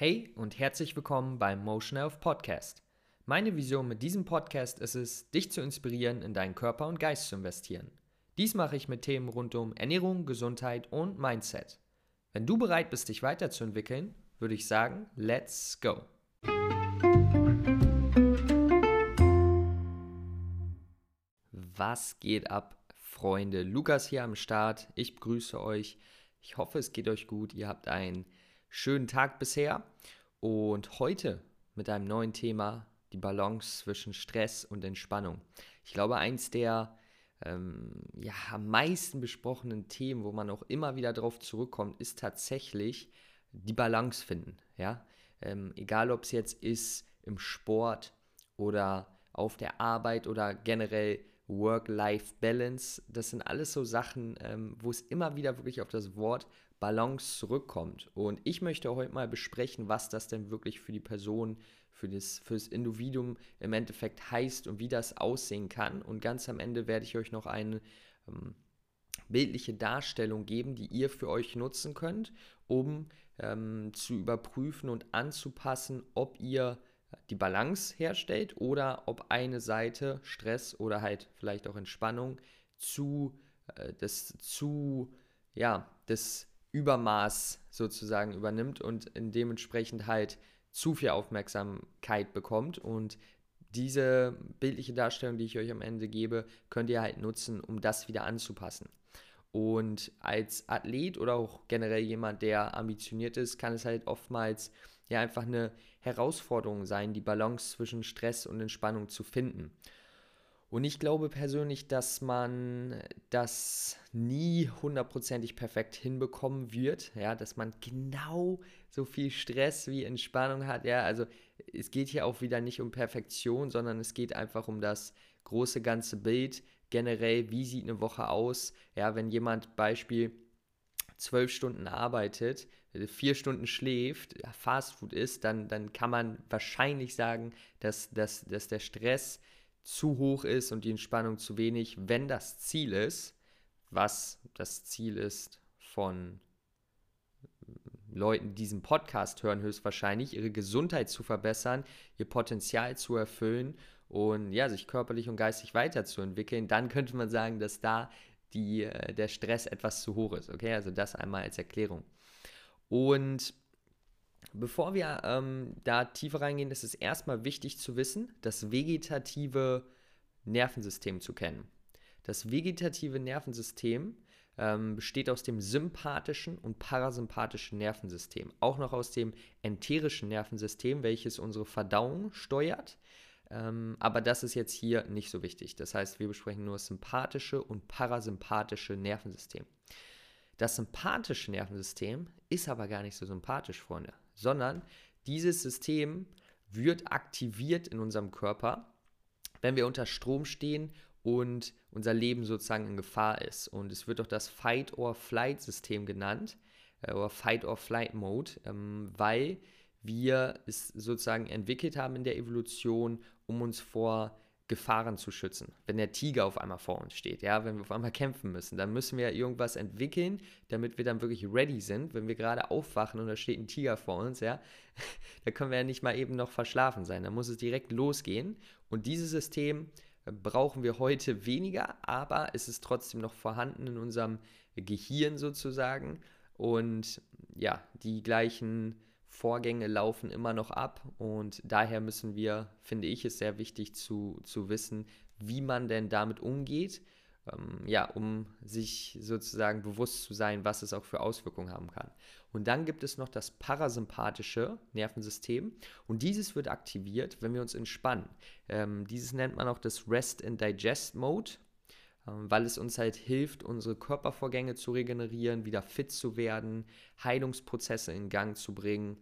Hey und herzlich willkommen beim Motion Health Podcast. Meine Vision mit diesem Podcast ist es, dich zu inspirieren, in deinen Körper und Geist zu investieren. Dies mache ich mit Themen rund um Ernährung, Gesundheit und Mindset. Wenn du bereit bist, dich weiterzuentwickeln, würde ich sagen, let's go. Was geht ab, Freunde? Lukas hier am Start. Ich begrüße euch. Ich hoffe, es geht euch gut. Ihr habt einen schönen Tag bisher und heute mit einem neuen Thema, die Balance zwischen Stress und Entspannung. Ich glaube, eins der ähm, ja, am meisten besprochenen Themen, wo man auch immer wieder darauf zurückkommt, ist tatsächlich die Balance finden. Ja? Ähm, egal, ob es jetzt ist im Sport oder auf der Arbeit oder generell Work-Life-Balance, das sind alles so Sachen, ähm, wo es immer wieder wirklich auf das Wort Balance zurückkommt. Und ich möchte heute mal besprechen, was das denn wirklich für die Person, für das, für das Individuum im Endeffekt heißt und wie das aussehen kann. Und ganz am Ende werde ich euch noch eine ähm, bildliche Darstellung geben, die ihr für euch nutzen könnt, um ähm, zu überprüfen und anzupassen, ob ihr die Balance herstellt oder ob eine Seite Stress oder halt vielleicht auch Entspannung zu äh, das zu ja das Übermaß sozusagen übernimmt und dementsprechend halt zu viel Aufmerksamkeit bekommt. Und diese bildliche Darstellung, die ich euch am Ende gebe, könnt ihr halt nutzen, um das wieder anzupassen. Und als Athlet oder auch generell jemand, der ambitioniert ist, kann es halt oftmals ja einfach eine Herausforderung sein, die Balance zwischen Stress und Entspannung zu finden. Und ich glaube persönlich, dass man das nie hundertprozentig perfekt hinbekommen wird, ja, dass man genau so viel Stress wie Entspannung hat, ja, also es geht hier auch wieder nicht um Perfektion, sondern es geht einfach um das große ganze Bild, generell, wie sieht eine Woche aus, ja, wenn jemand Beispiel zwölf Stunden arbeitet, vier Stunden schläft, Fastfood isst, dann, dann kann man wahrscheinlich sagen, dass, dass, dass der Stress zu hoch ist und die Entspannung zu wenig, wenn das Ziel ist, was das Ziel ist von Leuten, die diesen Podcast hören, höchstwahrscheinlich, ihre Gesundheit zu verbessern, ihr Potenzial zu erfüllen und ja, sich körperlich und geistig weiterzuentwickeln, dann könnte man sagen, dass da die, äh, der Stress etwas zu hoch ist. Okay, also das einmal als Erklärung. Und Bevor wir ähm, da tiefer reingehen, ist es erstmal wichtig zu wissen, das vegetative Nervensystem zu kennen. Das vegetative Nervensystem ähm, besteht aus dem sympathischen und parasympathischen Nervensystem, auch noch aus dem enterischen Nervensystem, welches unsere Verdauung steuert. Ähm, aber das ist jetzt hier nicht so wichtig. Das heißt, wir besprechen nur das sympathische und parasympathische Nervensystem. Das sympathische Nervensystem ist aber gar nicht so sympathisch, Freunde sondern dieses System wird aktiviert in unserem Körper, wenn wir unter Strom stehen und unser Leben sozusagen in Gefahr ist. Und es wird auch das Fight-or-Flight-System genannt, äh, oder Fight-or-Flight-Mode, ähm, weil wir es sozusagen entwickelt haben in der Evolution, um uns vor Gefahren zu schützen. Wenn der Tiger auf einmal vor uns steht, ja, wenn wir auf einmal kämpfen müssen, dann müssen wir irgendwas entwickeln, damit wir dann wirklich ready sind. Wenn wir gerade aufwachen und da steht ein Tiger vor uns, ja, da können wir ja nicht mal eben noch verschlafen sein. Da muss es direkt losgehen. Und dieses System äh, brauchen wir heute weniger, aber es ist trotzdem noch vorhanden in unserem Gehirn sozusagen. Und ja, die gleichen Vorgänge laufen immer noch ab und daher müssen wir, finde ich, es sehr wichtig zu, zu wissen, wie man denn damit umgeht, ähm, ja, um sich sozusagen bewusst zu sein, was es auch für Auswirkungen haben kann. Und dann gibt es noch das parasympathische Nervensystem und dieses wird aktiviert, wenn wir uns entspannen. Ähm, dieses nennt man auch das Rest and Digest Mode ähm, weil es uns halt hilft, unsere Körpervorgänge zu regenerieren, wieder fit zu werden, Heilungsprozesse in Gang zu bringen.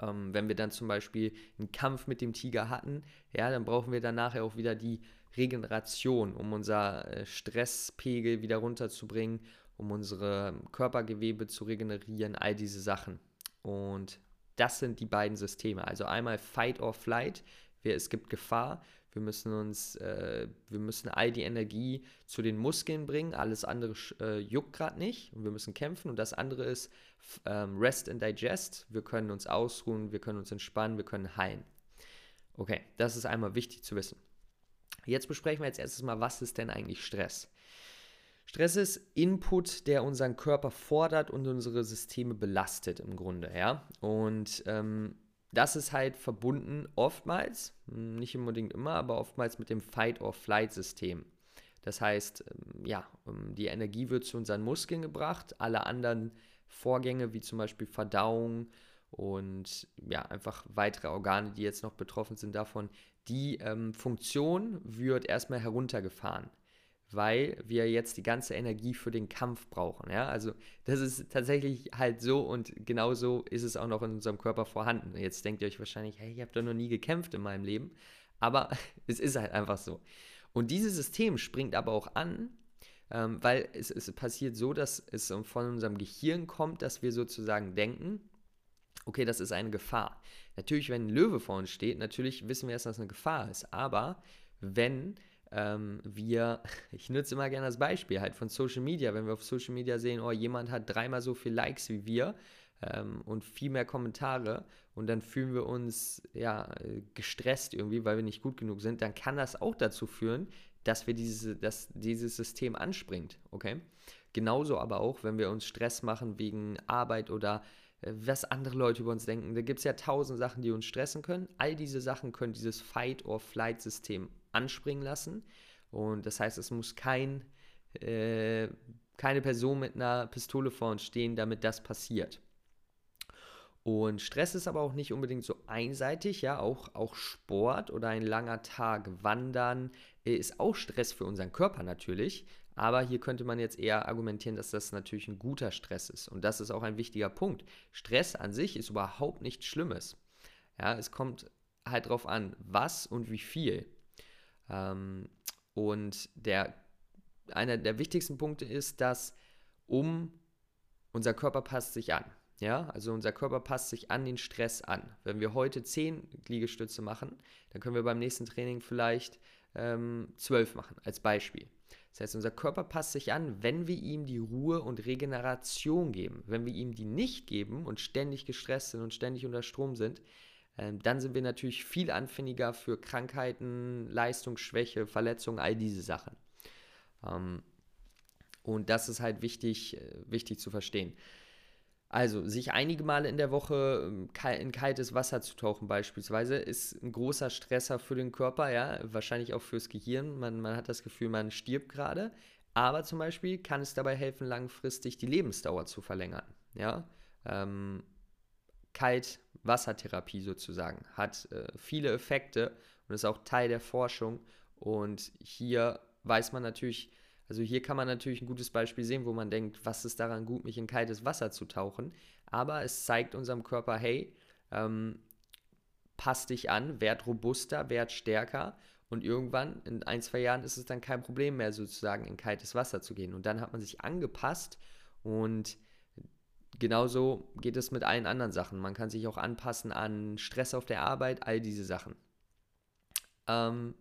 Ähm, wenn wir dann zum Beispiel einen Kampf mit dem Tiger hatten, ja, dann brauchen wir dann nachher auch wieder die Regeneration, um unser äh, Stresspegel wieder runterzubringen, um unsere Körpergewebe zu regenerieren, all diese Sachen. Und das sind die beiden Systeme. Also einmal Fight or Flight, es gibt Gefahr, Wir müssen uns, äh, wir müssen all die Energie zu den Muskeln bringen. Alles andere äh, juckt gerade nicht und wir müssen kämpfen. Und das andere ist ähm, Rest and Digest. Wir können uns ausruhen, wir können uns entspannen, wir können heilen. Okay, das ist einmal wichtig zu wissen. Jetzt besprechen wir jetzt erstes mal, was ist denn eigentlich Stress? Stress ist Input, der unseren Körper fordert und unsere Systeme belastet im Grunde, ja. Und ähm, das ist halt verbunden oftmals, nicht unbedingt immer, aber oftmals mit dem Fight-or-Flight-System. Das heißt, ähm, ja, ähm, die Energie wird zu unseren Muskeln gebracht, alle anderen Vorgänge wie zum Beispiel Verdauung und ja, einfach weitere Organe, die jetzt noch betroffen sind davon, die ähm, Funktion wird erstmal heruntergefahren weil wir jetzt die ganze Energie für den Kampf brauchen. Ja? Also das ist tatsächlich halt so und genauso ist es auch noch in unserem Körper vorhanden. Jetzt denkt ihr euch wahrscheinlich, hey, ich habe doch noch nie gekämpft in meinem Leben, aber es ist halt einfach so. Und dieses System springt aber auch an, ähm, weil es, es passiert so, dass es von unserem Gehirn kommt, dass wir sozusagen denken, okay, das ist eine Gefahr. Natürlich, wenn ein Löwe vor uns steht, natürlich wissen wir erst, dass eine Gefahr ist, aber wenn ähm, wir, ich nutze immer gerne das Beispiel halt von Social Media, wenn wir auf Social Media sehen, oh, jemand hat dreimal so viel Likes wie wir ähm, und viel mehr Kommentare und dann fühlen wir uns ja gestresst irgendwie, weil wir nicht gut genug sind, dann kann das auch dazu führen, dass wir diese, dass dieses System anspringt, okay? Genauso aber auch, wenn wir uns Stress machen wegen Arbeit oder äh, was andere Leute über uns denken. Da gibt es ja tausend Sachen, die uns stressen können. All diese Sachen können dieses Fight-or-Flight-System anspringen lassen. Und das heißt, es muss kein, äh, keine Person mit einer Pistole vor uns stehen, damit das passiert. Und Stress ist aber auch nicht unbedingt so einseitig, ja, auch, auch Sport oder ein langer Tag Wandern äh, ist auch Stress für unseren Körper natürlich. Aber hier könnte man jetzt eher argumentieren, dass das natürlich ein guter Stress ist. Und das ist auch ein wichtiger Punkt. Stress an sich ist überhaupt nichts Schlimmes. Ja, es kommt halt darauf an, was und wie viel. Ähm, und der, einer der wichtigsten Punkte ist, dass um unser Körper passt sich an. Ja, also unser Körper passt sich an den Stress an. Wenn wir heute 10 Liegestütze machen, dann können wir beim nächsten Training vielleicht ähm, 12 machen, als Beispiel. Das heißt, unser Körper passt sich an, wenn wir ihm die Ruhe und Regeneration geben. Wenn wir ihm die nicht geben und ständig gestresst sind und ständig unter Strom sind, ähm, dann sind wir natürlich viel anfälliger für Krankheiten, Leistungsschwäche, Verletzungen, all diese Sachen. Ähm, und das ist halt wichtig, äh, wichtig zu verstehen. Also, sich einige Male in der Woche ähm, in kaltes Wasser zu tauchen, beispielsweise, ist ein großer Stresser für den Körper, ja, wahrscheinlich auch fürs Gehirn. Man, man hat das Gefühl, man stirbt gerade. Aber zum Beispiel kann es dabei helfen, langfristig die Lebensdauer zu verlängern. Ja? Ähm, Kaltwassertherapie sozusagen hat äh, viele Effekte und ist auch Teil der Forschung. Und hier weiß man natürlich, also hier kann man natürlich ein gutes Beispiel sehen, wo man denkt, was ist daran gut, mich in kaltes Wasser zu tauchen. Aber es zeigt unserem Körper, hey, ähm, pass dich an, werd robuster, werd stärker. Und irgendwann, in ein, zwei Jahren, ist es dann kein Problem mehr, sozusagen in kaltes Wasser zu gehen. Und dann hat man sich angepasst und genauso geht es mit allen anderen Sachen. Man kann sich auch anpassen an Stress auf der Arbeit, all diese Sachen. Ähm,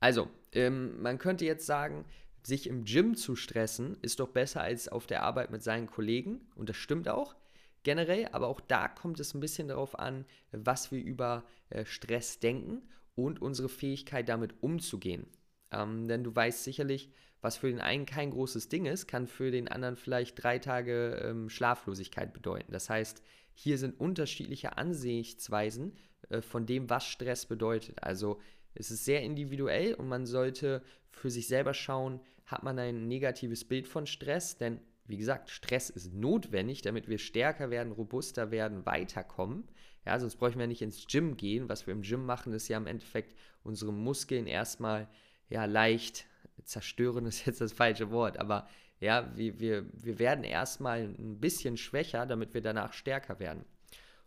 also, ähm, man könnte jetzt sagen, sich im Gym zu stressen, ist doch besser als auf der Arbeit mit seinen Kollegen. Und das stimmt auch generell, aber auch da kommt es ein bisschen darauf an, was wir über äh, Stress denken und unsere Fähigkeit damit umzugehen. Ähm, denn du weißt sicherlich, was für den einen kein großes Ding ist, kann für den anderen vielleicht drei Tage ähm, Schlaflosigkeit bedeuten. Das heißt, hier sind unterschiedliche Ansichtsweisen äh, von dem, was Stress bedeutet. Also es ist sehr individuell und man sollte für sich selber schauen, hat man ein negatives Bild von Stress, denn wie gesagt, Stress ist notwendig, damit wir stärker werden, robuster werden, weiterkommen. Ja, sonst bräuchten wir nicht ins Gym gehen. Was wir im Gym machen, ist ja im Endeffekt unsere Muskeln erstmal ja leicht zerstören ist jetzt das falsche Wort, aber ja, wir, wir, wir werden erstmal ein bisschen schwächer, damit wir danach stärker werden.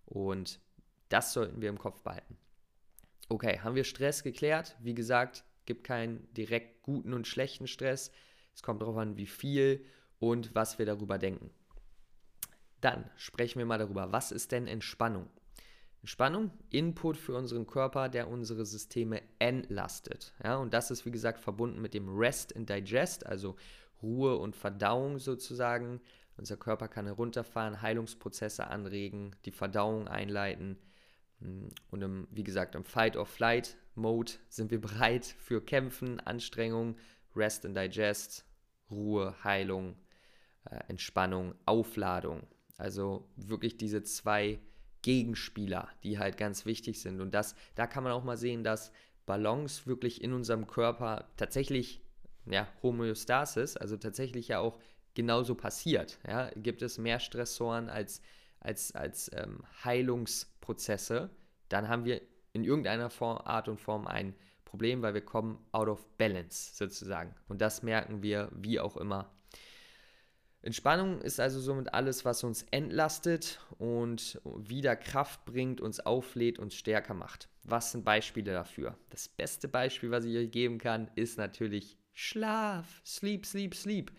Und das sollten wir im Kopf behalten. Okay, haben wir Stress geklärt? Wie gesagt, gibt keinen direkt guten und schlechten Stress. Es kommt darauf an, wie viel und was wir darüber denken. Dann sprechen wir mal darüber, was ist denn Entspannung? Entspannung, Input für unseren Körper, der unsere Systeme entlastet. Ja, und das ist, wie gesagt, verbunden mit dem Rest and Digest, also Ruhe und Verdauung sozusagen. Unser Körper kann herunterfahren, Heilungsprozesse anregen, die Verdauung einleiten. Und im, wie gesagt, im Fight-or-Flight-Mode sind wir bereit für Kämpfen, Anstrengung, Rest and Digest, Ruhe, Heilung, äh, Entspannung, Aufladung. Also wirklich diese zwei Gegenspieler, die halt ganz wichtig sind. Und das, da kann man auch mal sehen, dass Balance wirklich in unserem Körper tatsächlich, ja, Homöostasis, also tatsächlich ja auch genauso passiert. Ja? Gibt es mehr Stressoren als, als, als ähm, Heilungsprozesse, dann haben wir in irgendeiner Form, Art und Form ein Problem, weil wir kommen out of balance sozusagen. Und das merken wir wie auch immer Entspannung ist also somit alles, was uns entlastet und wieder Kraft bringt, uns auflädt, uns stärker macht. Was sind Beispiele dafür? Das beste Beispiel, was ich euch geben kann, ist natürlich Schlaf. Sleep, sleep, sleep.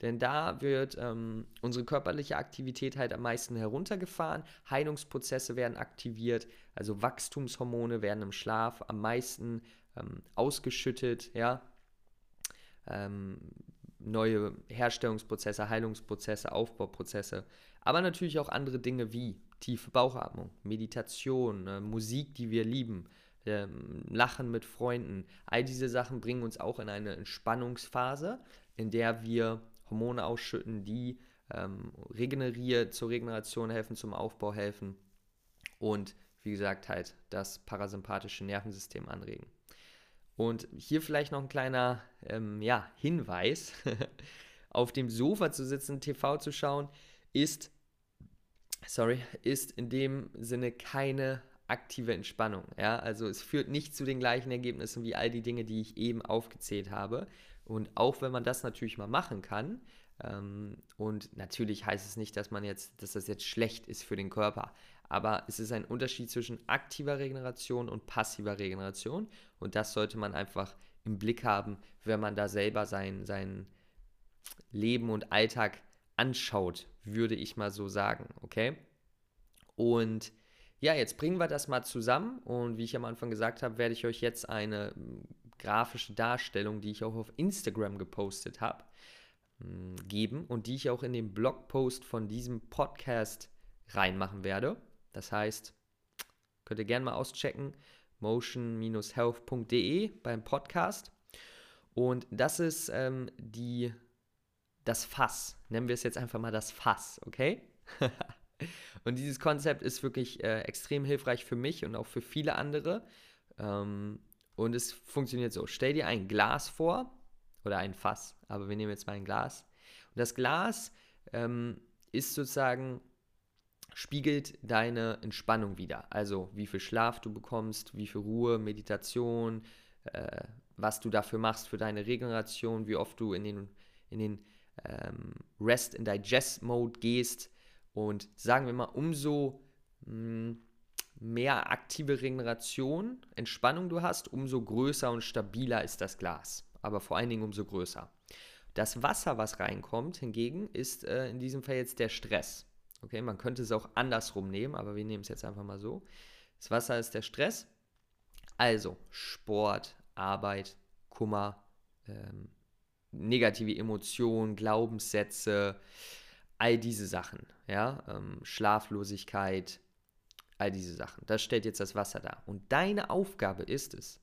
Denn da wird ähm, unsere körperliche Aktivität halt am meisten heruntergefahren, Heilungsprozesse werden aktiviert, also Wachstumshormone werden im Schlaf am meisten ähm, ausgeschüttet, ja. Ähm, neue Herstellungsprozesse, Heilungsprozesse, Aufbauprozesse, aber natürlich auch andere Dinge wie tiefe Bauchatmung, Meditation, äh, Musik, die wir lieben, äh, Lachen mit Freunden. All diese Sachen bringen uns auch in eine Entspannungsphase, in der wir Hormone ausschütten, die ähm, regeneriert, zur Regeneration helfen, zum Aufbau helfen und wie gesagt halt das parasympathische Nervensystem anregen. Und hier vielleicht noch ein kleiner ähm, ja, Hinweis. Auf dem Sofa zu sitzen, TV zu schauen, ist, sorry, ist in dem Sinne keine aktive Entspannung. Ja? Also es führt nicht zu den gleichen Ergebnissen wie all die Dinge, die ich eben aufgezählt habe. Und auch wenn man das natürlich mal machen kann, ähm, und natürlich heißt es nicht, dass man jetzt, dass das jetzt schlecht ist für den Körper. Aber es ist ein Unterschied zwischen aktiver Regeneration und passiver Regeneration. Und das sollte man einfach im Blick haben, wenn man da selber sein, sein Leben und Alltag anschaut, würde ich mal so sagen. Okay? Und ja, jetzt bringen wir das mal zusammen. Und wie ich am Anfang gesagt habe, werde ich euch jetzt eine hm, grafische Darstellung, die ich auch auf Instagram gepostet habe, hm, geben und die ich auch in den Blogpost von diesem Podcast reinmachen werde. Das heißt, könnt ihr gerne mal auschecken, motion-health.de beim Podcast. Und das ist ähm, die, das Fass. Nennen wir es jetzt einfach mal das Fass, okay? und dieses Konzept ist wirklich äh, extrem hilfreich für mich und auch für viele andere. Ähm, und es funktioniert so. Stell dir ein Glas vor oder ein Fass, aber wir nehmen jetzt mal ein Glas. Und das Glas ähm, ist sozusagen spiegelt deine Entspannung wieder. Also wie viel Schlaf du bekommst, wie viel Ruhe, Meditation, äh, was du dafür machst für deine Regeneration, wie oft du in den, in den ähm, Rest and Digest Mode gehst. Und sagen wir mal, umso mh, hm, mehr aktive Regeneration, Entspannung du hast, umso größer und stabiler ist das Glas. Aber vor allen Dingen umso größer. Das Wasser, was reinkommt, hingegen, ist äh, in diesem Fall jetzt der Stress. Okay, man könnte es auch andersrum nehmen, aber wir nehmen es jetzt einfach mal so. Das Wasser ist der Stress. Also Sport, Arbeit, Kummer, ähm, negative Emotionen, Glaubenssätze, all diese Sachen, ja, ähm, Schlaflosigkeit, all diese Sachen. Das stellt jetzt das Wasser dar. Und deine Aufgabe ist es,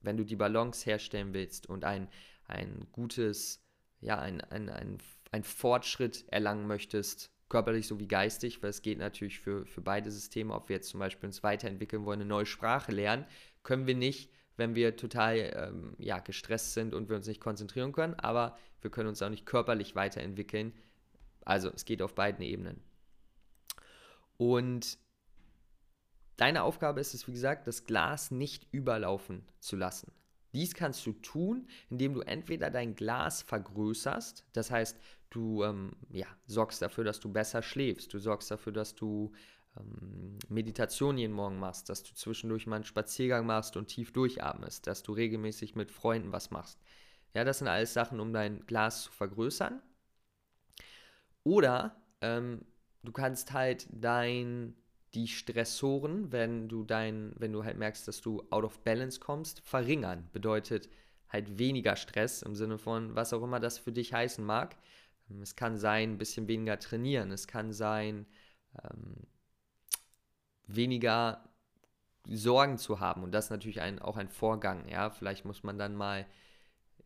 wenn du die Balance herstellen willst und ein, ein gutes, ja, ein, ein, ein, ein Fortschritt erlangen möchtest, körperlich sowie geistig, weil es geht natürlich für, für beide Systeme, ob wir jetzt zum Beispiel uns weiterentwickeln wollen, eine neue Sprache lernen, können wir nicht, wenn wir total ähm, ja, gestresst sind und wir uns nicht konzentrieren können, aber wir können uns auch nicht körperlich weiterentwickeln. Also es geht auf beiden Ebenen. Und deine Aufgabe ist es, wie gesagt, das Glas nicht überlaufen zu lassen. Dies kannst du tun, indem du entweder dein Glas vergrößerst, das heißt, du ähm, ja, sorgst dafür, dass du besser schläfst, du sorgst dafür, dass du ähm, Meditation jeden Morgen machst, dass du zwischendurch mal einen Spaziergang machst und tief durchatmest, dass du regelmäßig mit Freunden was machst. Ja, das sind alles Sachen, um dein Glas zu vergrößern. Oder ähm, du kannst halt dein die Stressoren, wenn du dein, wenn du halt merkst, dass du out of balance kommst, verringern. Bedeutet halt weniger Stress im Sinne von, was auch immer das für dich heißen mag. Ähm, es kann sein, ein bisschen weniger trainieren. Es kann sein, ähm, weniger Sorgen zu haben. Und das ist natürlich ein, auch ein Vorgang. Ja, vielleicht muss man dann mal,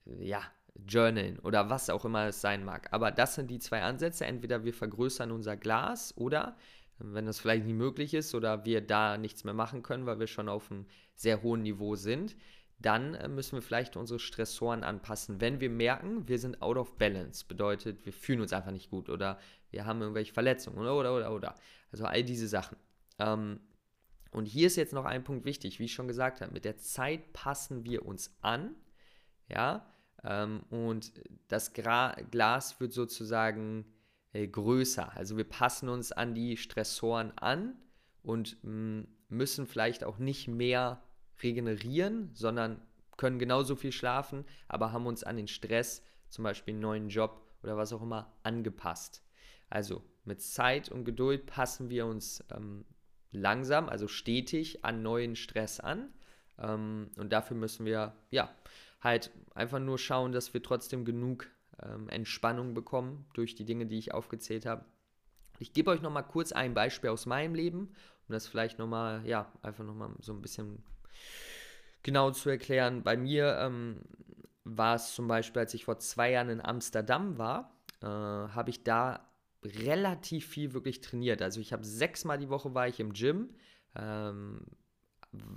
äh, ja, journalen oder was auch immer es sein mag. Aber das sind die zwei Ansätze. Entweder wir vergrößern unser Glas oder wenn das vielleicht nicht möglich ist oder wir da nichts mehr machen können, weil wir schon auf einem sehr hohen Niveau sind, dann äh, müssen wir vielleicht unsere Stressoren anpassen. Wenn wir merken, wir sind out of balance, bedeutet, wir fühlen uns einfach nicht gut oder wir haben irgendwelche Verletzungen oder oder oder oder. Also all diese Sachen. Ähm, und hier ist jetzt noch ein Punkt wichtig, wie ich schon gesagt habe, mit der Zeit passen wir uns an, ja, ähm, und das Gra Glas wird sozusagen größer. Also wir passen uns an die Stressoren an und mh, müssen vielleicht auch nicht mehr regenerieren, sondern können genauso viel schlafen, aber haben uns an den Stress, zum Beispiel einen neuen Job oder was auch immer, angepasst. Also mit Zeit und Geduld passen wir uns ähm, langsam, also stetig an neuen Stress an. Ähm, und dafür müssen wir, ja, halt einfach nur schauen, dass wir trotzdem genug ähm, Entspannung bekommen durch die Dinge, die ich aufgezählt habe. Ich gebe euch nochmal kurz ein Beispiel aus meinem Leben, um das vielleicht nochmal, ja, einfach nochmal so ein bisschen genau zu erklären. Bei mir ähm, war es zum Beispiel, als ich vor zwei Jahren in Amsterdam war, äh, habe ich da relativ viel wirklich trainiert. Also ich habe sechsmal die Woche war ich im Gym, ähm,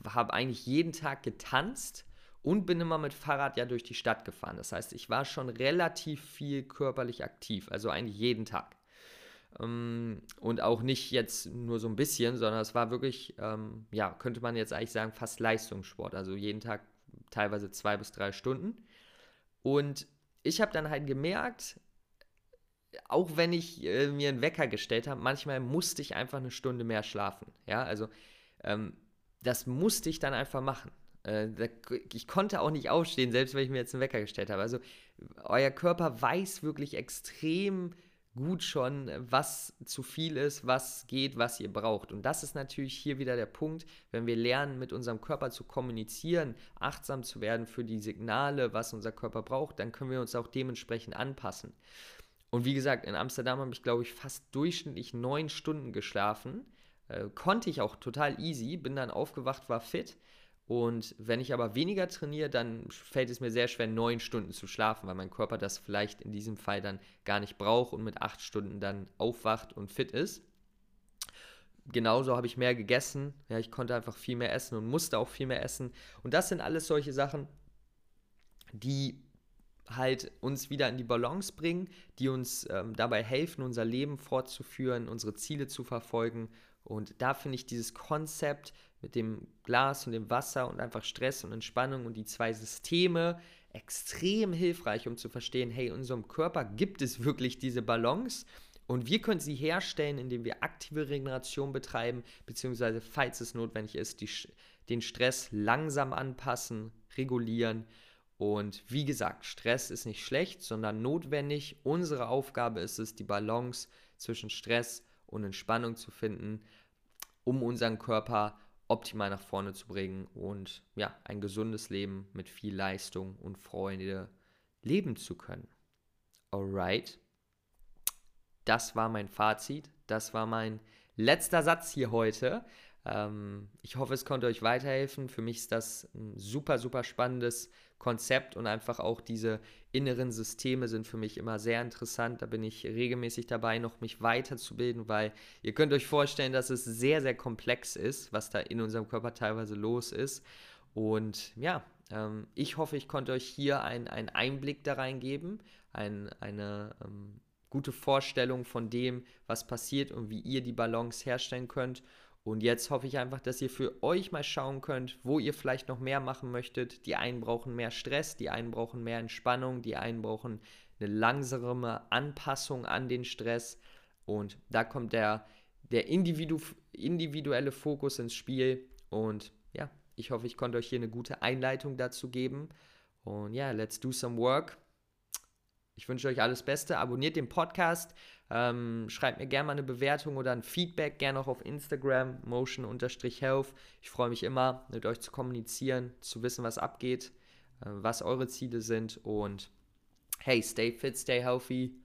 habe eigentlich jeden Tag getanzt und bin immer mit Fahrrad ja durch die Stadt gefahren. Das heißt, ich war schon relativ viel körperlich aktiv, also eigentlich jeden Tag. Ähm, und auch nicht jetzt nur so ein bisschen, sondern es war wirklich, ähm, ja, könnte man jetzt eigentlich sagen, fast Leistungssport. Also jeden Tag teilweise zwei bis drei Stunden. Und ich habe dann halt gemerkt, auch wenn ich äh, mir einen Wecker gestellt habe, manchmal musste ich einfach eine Stunde mehr schlafen. Ja, also ähm, das musste ich dann einfach machen. Äh, ich konnte auch nicht aufstehen, selbst wenn ich mir jetzt einen Wecker gestellt habe. Also euer Körper weiß wirklich extrem gut schon, was zu viel ist, was geht, was ihr braucht. Und das ist natürlich hier wieder der Punkt, wenn wir lernen, mit unserem Körper zu kommunizieren, achtsam zu werden für die Signale, was unser Körper braucht, dann können wir uns auch dementsprechend anpassen. Und wie gesagt, in Amsterdam habe ich, glaube ich, fast durchschnittlich neun Stunden geschlafen. Äh, konnte ich auch total easy, bin dann aufgewacht, war fit und wenn ich aber weniger trainiere, dann fällt es mir sehr schwer, neun Stunden zu schlafen, weil mein Körper das vielleicht in diesem Fall dann gar nicht braucht und mit acht Stunden dann aufwacht und fit ist. Genauso habe ich mehr gegessen. Ja, ich konnte einfach viel mehr essen und musste auch viel mehr essen. Und das sind alles solche Sachen, die halt uns wieder in die Balance bringen, die uns ähm, dabei helfen, unser Leben fortzuführen, unsere Ziele zu verfolgen. Und da finde ich dieses Konzept mit dem Glas und dem Wasser und einfach Stress und Entspannung und die zwei Systeme extrem hilfreich, um zu verstehen, hey, in unserem Körper gibt es wirklich diese Balance und wir können sie herstellen, indem wir aktive Regeneration betreiben, beziehungsweise, falls es notwendig ist, die, den Stress langsam anpassen, regulieren. Und wie gesagt, Stress ist nicht schlecht, sondern notwendig. Unsere Aufgabe ist es, die Balance zwischen Stress und Entspannung zu finden, um unseren Körper optimal nach vorne zu bringen und ja, ein gesundes Leben mit viel Leistung und Freude leben zu können. Alright. Das war mein Fazit. Das war mein letzter Satz hier heute. Ähm, ich hoffe, es konnte euch weiterhelfen. Für mich ist das ein super, super spannendes Konzept und einfach auch diese inneren Systeme sind für mich immer sehr interessant. Da bin ich regelmäßig dabei, noch mich weiterzubilden, weil ihr könnt euch vorstellen, dass es sehr, sehr komplex ist, was da in unserem Körper teilweise los ist. Und ja, ähm, ich hoffe, ich konnte euch hier einen Einblick da reingeben, ein, eine ähm, gute Vorstellung von dem, was passiert und wie ihr die Balance herstellen könnt. Und jetzt hoffe ich einfach, dass ihr für euch mal schauen könnt, wo ihr vielleicht noch mehr machen möchtet. Die einen brauchen mehr Stress, die einen brauchen mehr Entspannung, die einen brauchen eine langsame Anpassung an den Stress. Und da kommt der, der individu individuelle Fokus ins Spiel. Und ja, ich hoffe, ich konnte euch hier eine gute Einleitung dazu geben. Und ja, let's do some work. Ich wünsche euch alles Beste. Abonniert den Podcast, Ähm, schreibt mir gerne mal eine Bewertung oder ein Feedback, gerne auch auf Instagram, motion-health. Ich freue mich immer, mit euch zu kommunizieren, zu wissen, was abgeht, äh, was eure Ziele sind und hey, stay fit, stay healthy.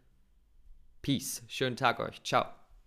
Peace. Schönen Tag euch. Ciao.